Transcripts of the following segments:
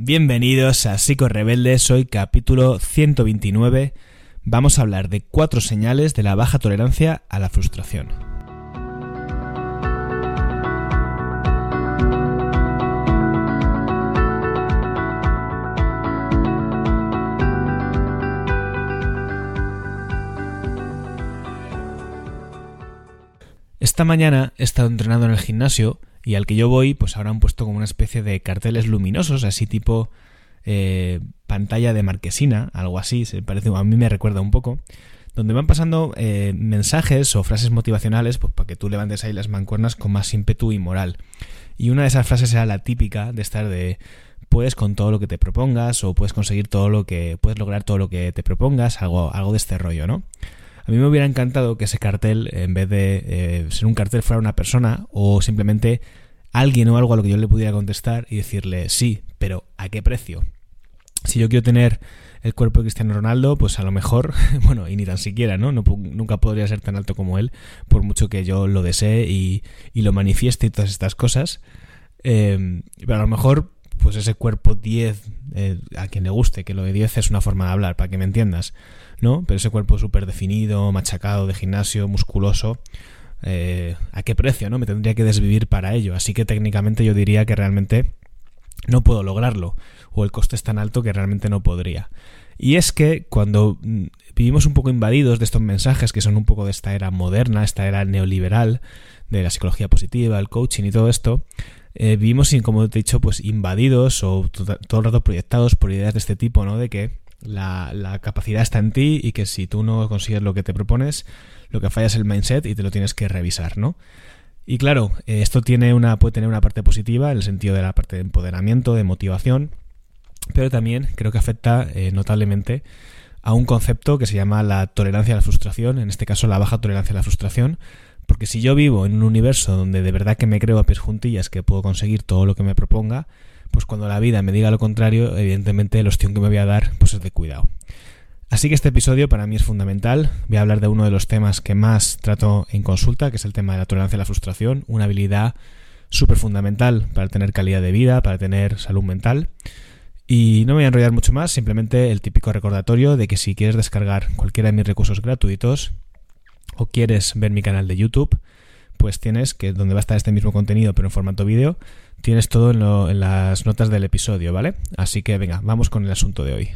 Bienvenidos a Psico Rebeldes, hoy capítulo 129. Vamos a hablar de cuatro señales de la baja tolerancia a la frustración. Esta mañana he estado entrenando en el gimnasio y al que yo voy, pues ahora han puesto como una especie de carteles luminosos, así tipo eh, pantalla de marquesina, algo así, se parece, a mí me recuerda un poco, donde van pasando eh, mensajes o frases motivacionales pues, para que tú levantes ahí las mancuernas con más ímpetu y moral. Y una de esas frases era la típica de estar de puedes con todo lo que te propongas o puedes conseguir todo lo que puedes lograr todo lo que te propongas, algo algo de este rollo, ¿no? A mí me hubiera encantado que ese cartel, en vez de eh, ser un cartel, fuera una persona o simplemente alguien o algo a lo que yo le pudiera contestar y decirle sí, pero ¿a qué precio? Si yo quiero tener el cuerpo de Cristiano Ronaldo, pues a lo mejor, bueno, y ni tan siquiera, ¿no? nunca podría ser tan alto como él, por mucho que yo lo desee y, lo manifieste y todas estas cosas. Eh, pero a lo mejor, pues ese cuerpo 10, eh, a quien le guste, que lo de 10 es una forma de hablar, para que me entiendas. ¿no? Pero ese cuerpo súper definido, machacado, de gimnasio, musculoso, eh, ¿a qué precio, no? Me tendría que desvivir para ello. Así que técnicamente yo diría que realmente no puedo lograrlo, o el coste es tan alto que realmente no podría. Y es que cuando mm, vivimos un poco invadidos de estos mensajes que son un poco de esta era moderna, esta era neoliberal, de la psicología positiva, el coaching y todo esto, eh, vivimos, como te he dicho, pues invadidos o todo el rato proyectados por ideas de este tipo, ¿no? De que la, capacidad está en ti y que si tú no consigues lo que te propones, lo que falla es el mindset y te lo tienes que revisar, ¿no? Y claro, eh, esto tiene una, puede tener una parte positiva en el sentido de la parte de empoderamiento, de motivación, pero también creo que afecta eh, notablemente a un concepto que se llama la tolerancia a la frustración, en este caso la baja tolerancia a la frustración, porque si yo vivo en un universo donde de verdad que me creo a pies juntillas que puedo conseguir todo lo que me proponga, pues cuando la vida me diga lo contrario, evidentemente el ostión que me voy a dar pues es de cuidado. Así que este episodio para mí es fundamental. Voy a hablar de uno de los temas que más trato en consulta, que es el tema de la tolerancia a la frustración, una habilidad súper fundamental para tener calidad de vida, para tener salud mental. Y no me voy a enrollar mucho más, simplemente el típico recordatorio de que si quieres descargar cualquiera de mis recursos gratuitos o quieres ver mi canal de YouTube, pues tienes que donde va a estar este mismo contenido pero en formato vídeo, tienes todo en, las notas del episodio, ¿vale? Así que venga, vamos con el asunto de hoy.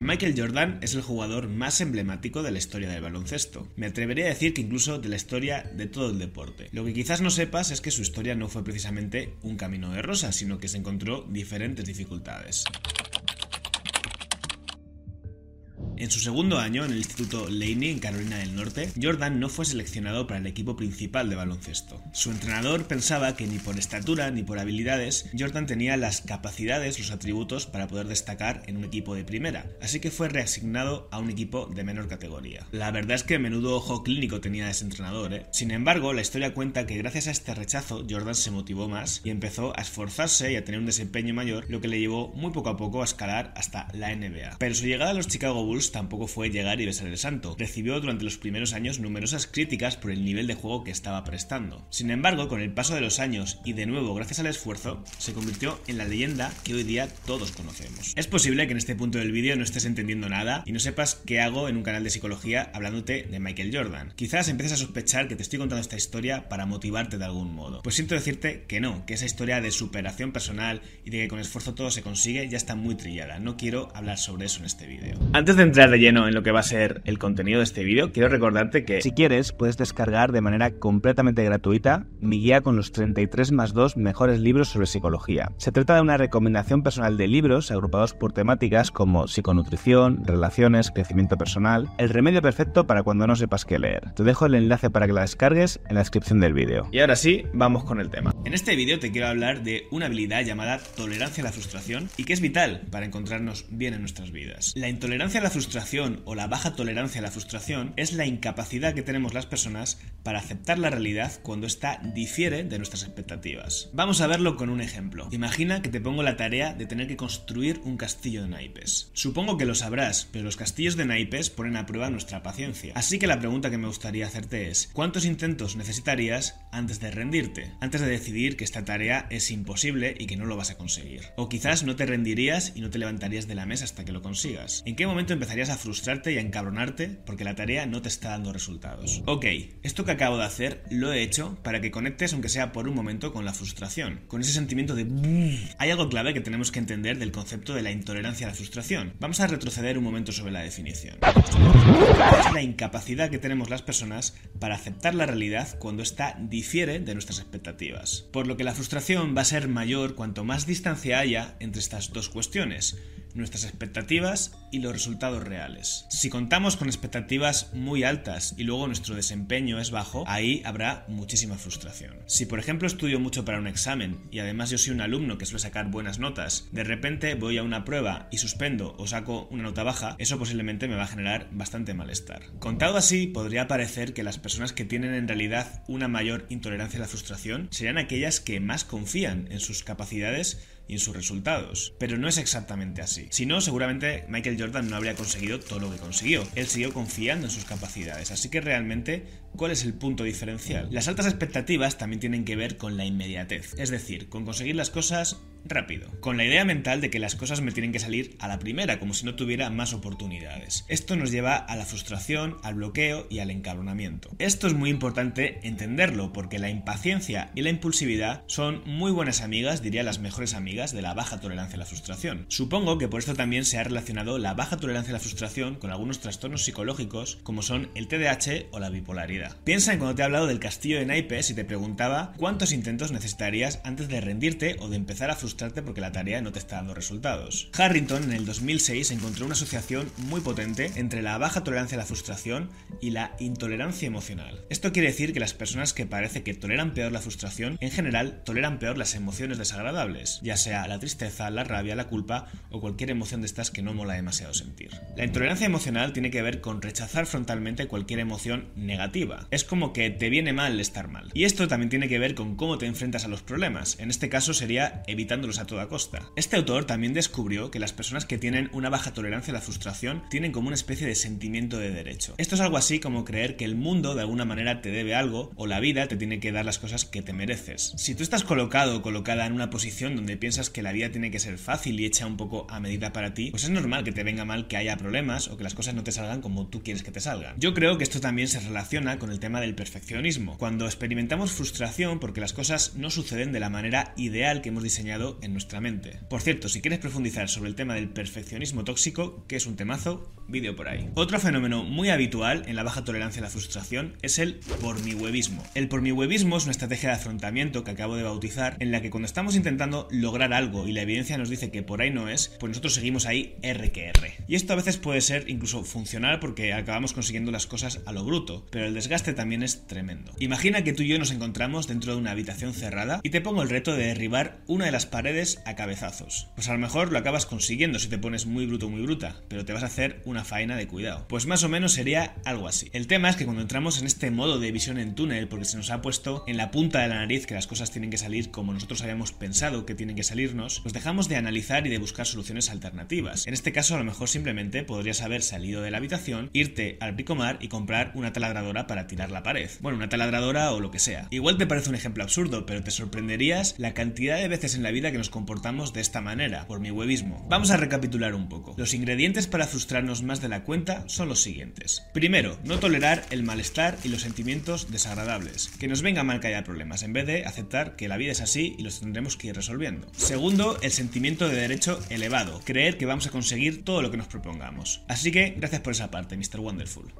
Michael Jordan es el jugador más emblemático de la historia del baloncesto. Me atrevería a decir que incluso de la historia de todo el deporte. Lo que quizás no sepas es que su historia no fue precisamente un camino de rosa, sino que se encontró diferentes dificultades. En su segundo año en el Instituto Laney en Carolina del Norte, Jordan no fue seleccionado para el equipo principal de baloncesto. Su entrenador pensaba que ni por estatura ni por habilidades Jordan tenía las capacidades, los atributos para poder destacar en un equipo de primera, así que fue reasignado a un equipo de menor categoría. La verdad es que menudo ojo clínico tenía ese entrenador, ¿eh? Sin embargo, la historia cuenta que gracias a este rechazo Jordan se motivó más y empezó a esforzarse y a tener un desempeño mayor, lo que le llevó muy poco a poco a escalar hasta la NBA. Pero su llegada a los Chicago Bulls tampoco fue llegar y besar el santo. Recibió durante los primeros años numerosas críticas por el nivel de juego que estaba prestando. Sin embargo, con el paso de los años y de nuevo gracias al esfuerzo, se convirtió en la leyenda que hoy día todos conocemos. Es posible que en este punto del vídeo no estés entendiendo nada y no sepas qué hago en un canal de psicología hablándote de Michael Jordan. Quizás empieces a sospechar que te estoy contando esta historia para motivarte de algún modo. Pues siento decirte que no, que esa historia de superación personal y de que con esfuerzo todo se consigue ya está muy trillada. No quiero hablar sobre eso en este vídeo. Antes de entrar de lleno en lo que va a ser el contenido de este vídeo, quiero recordarte que si quieres puedes descargar de manera completamente gratuita mi guía con los 33 más 2 mejores libros sobre psicología. Se trata de una recomendación personal de libros agrupados por temáticas como psiconutrición, relaciones, crecimiento personal, el remedio perfecto para cuando no sepas qué leer. Te dejo el enlace para que la descargues en la descripción del vídeo. Y ahora sí, vamos con el tema. En este vídeo te quiero hablar de una habilidad llamada tolerancia a la frustración y que es vital para encontrarnos bien en nuestras vidas. La intolerancia a la frustración o la baja tolerancia a la frustración es la incapacidad que tenemos las personas para aceptar la realidad cuando ésta difiere de nuestras expectativas. Vamos a verlo con un ejemplo. Imagina que te pongo la tarea de tener que construir un castillo de naipes. Supongo que lo sabrás, pero los castillos de naipes ponen a prueba nuestra paciencia. Así que la pregunta que me gustaría hacerte es, ¿cuántos intentos necesitarías antes de rendirte? Antes de decidir que esta tarea es imposible y que no lo vas a conseguir. O quizás no te rendirías y no te levantarías de la mesa hasta que lo consigas. ¿En qué momento empezarías a frustrarte y a encabronarte porque la tarea no te está dando resultados? Ok, esto que acabo de hacer lo he hecho para que conectes aunque sea por un momento con la frustración, con ese sentimiento de... Hay algo clave que tenemos que entender del concepto de la intolerancia a la frustración. Vamos a retroceder un momento sobre la definición. Es la incapacidad que tenemos las personas para aceptar la realidad cuando ésta difiere de nuestras expectativas. Por lo que la frustración va a ser mayor cuanto más distancia haya entre estas dos cuestiones nuestras expectativas y los resultados reales. Si contamos con expectativas muy altas y luego nuestro desempeño es bajo, ahí habrá muchísima frustración. Si por ejemplo estudio mucho para un examen y además yo soy un alumno que suele sacar buenas notas, de repente voy a una prueba y suspendo o saco una nota baja, eso posiblemente me va a generar bastante malestar. Contado así, podría parecer que las personas que tienen en realidad una mayor intolerancia a la frustración serían aquellas que más confían en sus capacidades y sus resultados. Pero no es exactamente así. Si no, seguramente Michael Jordan no habría conseguido todo lo que consiguió. Él siguió confiando en sus capacidades. Así que realmente, ¿cuál es el punto diferencial? Las altas expectativas también tienen que ver con la inmediatez. Es decir, con conseguir las cosas rápido, con la idea mental de que las cosas me tienen que salir a la primera, como si no tuviera más oportunidades. Esto nos lleva a la frustración, al bloqueo y al encabronamiento. Esto es muy importante entenderlo, porque la impaciencia y la impulsividad son muy buenas amigas, diría las mejores amigas, de la baja tolerancia a la frustración. Supongo que por esto también se ha relacionado la baja tolerancia a la frustración con algunos trastornos psicológicos, como son el TDAH o la bipolaridad. Piensa en cuando te he hablado del castillo de naipes y te preguntaba cuántos intentos necesitarías antes de rendirte o de empezar a frustrarte porque la tarea no te está dando resultados. Harrington en el 2006 encontró una asociación muy potente entre la baja tolerancia a la frustración y la intolerancia emocional. Esto quiere decir que las personas que parece que toleran peor la frustración, en general toleran peor las emociones desagradables, ya sea la tristeza, la rabia, la culpa o cualquier emoción de estas que no mola demasiado sentir. La intolerancia emocional tiene que ver con rechazar frontalmente cualquier emoción negativa. Es como que te viene mal estar mal. Y esto también tiene que ver con cómo te enfrentas a los problemas. En este caso sería evitando a toda costa. Este autor también descubrió que las personas que tienen una baja tolerancia a la frustración tienen como una especie de sentimiento de derecho. Esto es algo así como creer que el mundo de alguna manera te debe algo o la vida te tiene que dar las cosas que te mereces. Si tú estás colocado o colocada en una posición donde piensas que la vida tiene que ser fácil y hecha un poco a medida para ti, pues es normal que te venga mal que haya problemas o que las cosas no te salgan como tú quieres que te salgan. Yo creo que esto también se relaciona con el tema del perfeccionismo. Cuando experimentamos frustración porque las cosas no suceden de la manera ideal que hemos diseñado en nuestra mente. Por cierto, si quieres profundizar sobre el tema del perfeccionismo tóxico, que es un temazo, vídeo por ahí. Otro fenómeno muy habitual en la baja tolerancia a la frustración es el por mi huevismo. El por mi huevismo es una estrategia de afrontamiento que acabo de bautizar en la que cuando estamos intentando lograr algo y la evidencia nos dice que por ahí no es, pues nosotros seguimos ahí R que R. Y esto a veces puede ser incluso funcional porque acabamos consiguiendo las cosas a lo bruto, pero el desgaste también es tremendo. Imagina que tú y yo nos encontramos dentro de una habitación cerrada y te pongo el reto de derribar una de las paredes a cabezazos. Pues a lo mejor lo acabas consiguiendo si te pones muy bruto muy bruta, pero te vas a hacer una faena de cuidado. Pues más o menos sería algo así. El tema es que cuando entramos en este modo de visión en túnel, porque se nos ha puesto en la punta de la nariz que las cosas tienen que salir como nosotros habíamos pensado que tienen que salirnos, pues dejamos de analizar y de buscar soluciones alternativas. En este caso a lo mejor simplemente podrías haber salido de la habitación, irte al Picomar y comprar una taladradora para tirar la pared. Bueno, una taladradora o lo que sea. Igual te parece un ejemplo absurdo, pero te sorprenderías la cantidad de veces en la vida que nos comportamos de esta manera, por mi huevismo. Vamos a recapitular un poco. Los ingredientes para frustrarnos más de la cuenta son los siguientes. Primero, no tolerar el malestar y los sentimientos desagradables. Que nos venga mal que haya problemas, en vez de aceptar que la vida es así y los tendremos que ir resolviendo. Segundo, el sentimiento de derecho elevado. Creer que vamos a conseguir todo lo que nos propongamos. Así que, gracias por esa parte, Mr. Wonderful.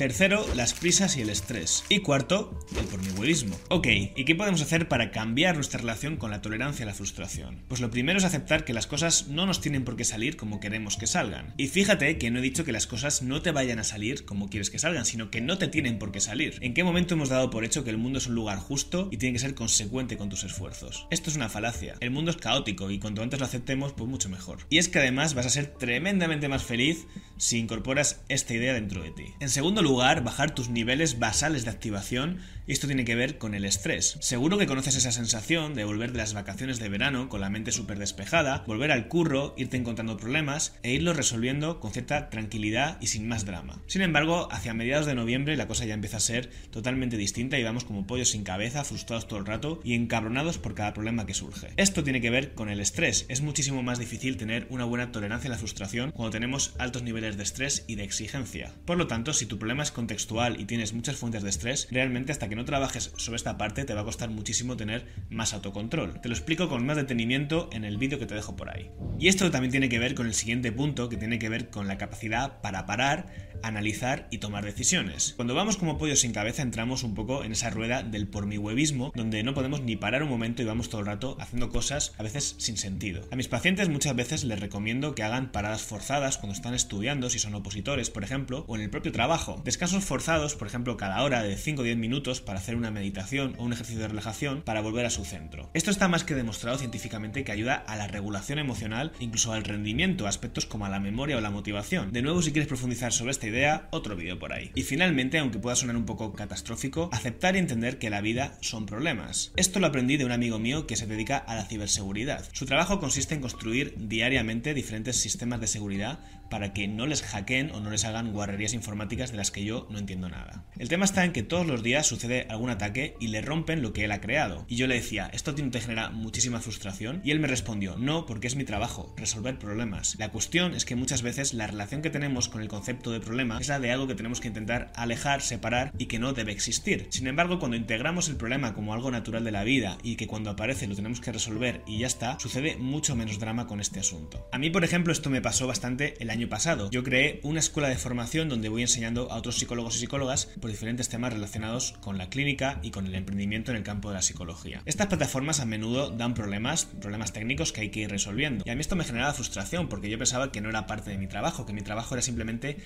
Tercero, las prisas y el estrés. Y cuarto, el pormihuelismo. Ok, ¿y qué podemos hacer para cambiar nuestra relación con la tolerancia a la frustración? Pues lo primero es aceptar que las cosas no nos tienen por qué salir como queremos que salgan. Y fíjate que no he dicho que las cosas no te vayan a salir como quieres que salgan, sino que no te tienen por qué salir. ¿En qué momento hemos dado por hecho que el mundo es un lugar justo y tiene que ser consecuente con tus esfuerzos? Esto es una falacia. El mundo es caótico y cuanto antes lo aceptemos, pues mucho mejor. Y es que además vas a ser tremendamente más feliz si incorporas esta idea dentro de ti. En segundo lugar, lugar, bajar tus niveles basales de activación y esto tiene que ver con el estrés. Seguro que conoces esa sensación de volver de las vacaciones de verano con la mente súper despejada, volver al curro, irte encontrando problemas e irlos resolviendo con cierta tranquilidad y sin más drama. Sin embargo, hacia mediados de noviembre la cosa ya empieza a ser totalmente distinta y vamos como pollos sin cabeza, frustrados todo el rato y encabronados por cada problema que surge. Esto tiene que ver con el estrés. Es muchísimo más difícil tener una buena tolerancia a la frustración cuando tenemos altos niveles de estrés y de exigencia. Por lo tanto, si tu problema contextual y tienes muchas fuentes de estrés, realmente hasta que no trabajes sobre esta parte te va a costar muchísimo tener más autocontrol. Te lo explico con más detenimiento en el vídeo que te dejo por ahí. Y esto también tiene que ver con el siguiente punto, que tiene que ver con la capacidad para parar, analizar y tomar decisiones. Cuando vamos como pollo sin cabeza entramos un poco en esa rueda del por mi huevismo, donde no podemos ni parar un momento y vamos todo el rato haciendo cosas a veces sin sentido. A mis pacientes muchas veces les recomiendo que hagan paradas forzadas cuando están estudiando, si son opositores, por ejemplo, o en el propio trabajo. Descansos forzados, por ejemplo, cada hora de 5 o 10 minutos para hacer una meditación o un ejercicio de relajación para volver a su centro. Esto está más que demostrado científicamente que ayuda a la regulación emocional, incluso al rendimiento, aspectos como a la memoria o la motivación. De nuevo, si quieres profundizar sobre esta idea, otro vídeo por ahí. Y finalmente, aunque pueda sonar un poco catastrófico, aceptar y entender que la vida son problemas. Esto lo aprendí de un amigo mío que se dedica a la ciberseguridad. Su trabajo consiste en construir diariamente diferentes sistemas de seguridad para que no les hackeen o no les hagan guarrerías informáticas de las que yo no entiendo nada. El tema está en que todos los días sucede algún ataque y le rompen lo que él ha creado. Y yo le decía, ¿esto te genera muchísima frustración? Y él me respondió, no, porque es mi trabajo, resolver problemas. La cuestión es que muchas veces la relación que tenemos con el concepto de problema es la de algo que tenemos que intentar alejar, separar y que no debe existir. Sin embargo, cuando integramos el problema como algo natural de la vida y que cuando aparece lo tenemos que resolver y ya está, sucede mucho menos drama con este asunto. A mí, por ejemplo, esto me pasó bastante el año pasado. Yo creé una escuela de formación donde voy enseñando a otros psicólogos y psicólogas por diferentes temas relacionados con la clínica y con el emprendimiento en el campo de la psicología. Estas plataformas a menudo dan problemas, problemas técnicos que hay que ir resolviendo. Y a mí esto me generaba frustración porque yo pensaba que no era parte de mi trabajo, que mi trabajo era simplemente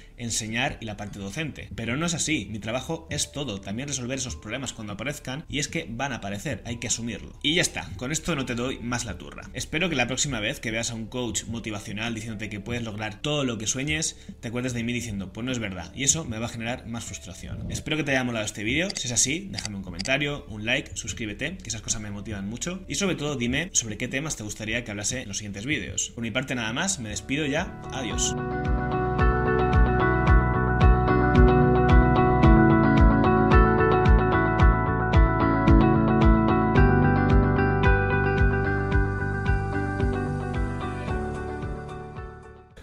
y la parte docente. Pero no es así, mi trabajo es todo, también resolver esos problemas cuando aparezcan y es que van a aparecer, hay que asumirlo. Y ya está, con esto no te doy más la turra. Espero que la próxima vez que veas a un coach motivacional diciéndote que puedes lograr todo lo que sueñes, te acuerdes de mí diciendo, pues no es verdad, y eso me va a generar más frustración. Espero que te haya molado este vídeo, si es así, déjame un comentario, un like, suscríbete, que esas cosas me motivan mucho, y sobre todo dime sobre qué temas te gustaría que hablase en los siguientes vídeos. Por mi parte nada más, me despido ya, adiós.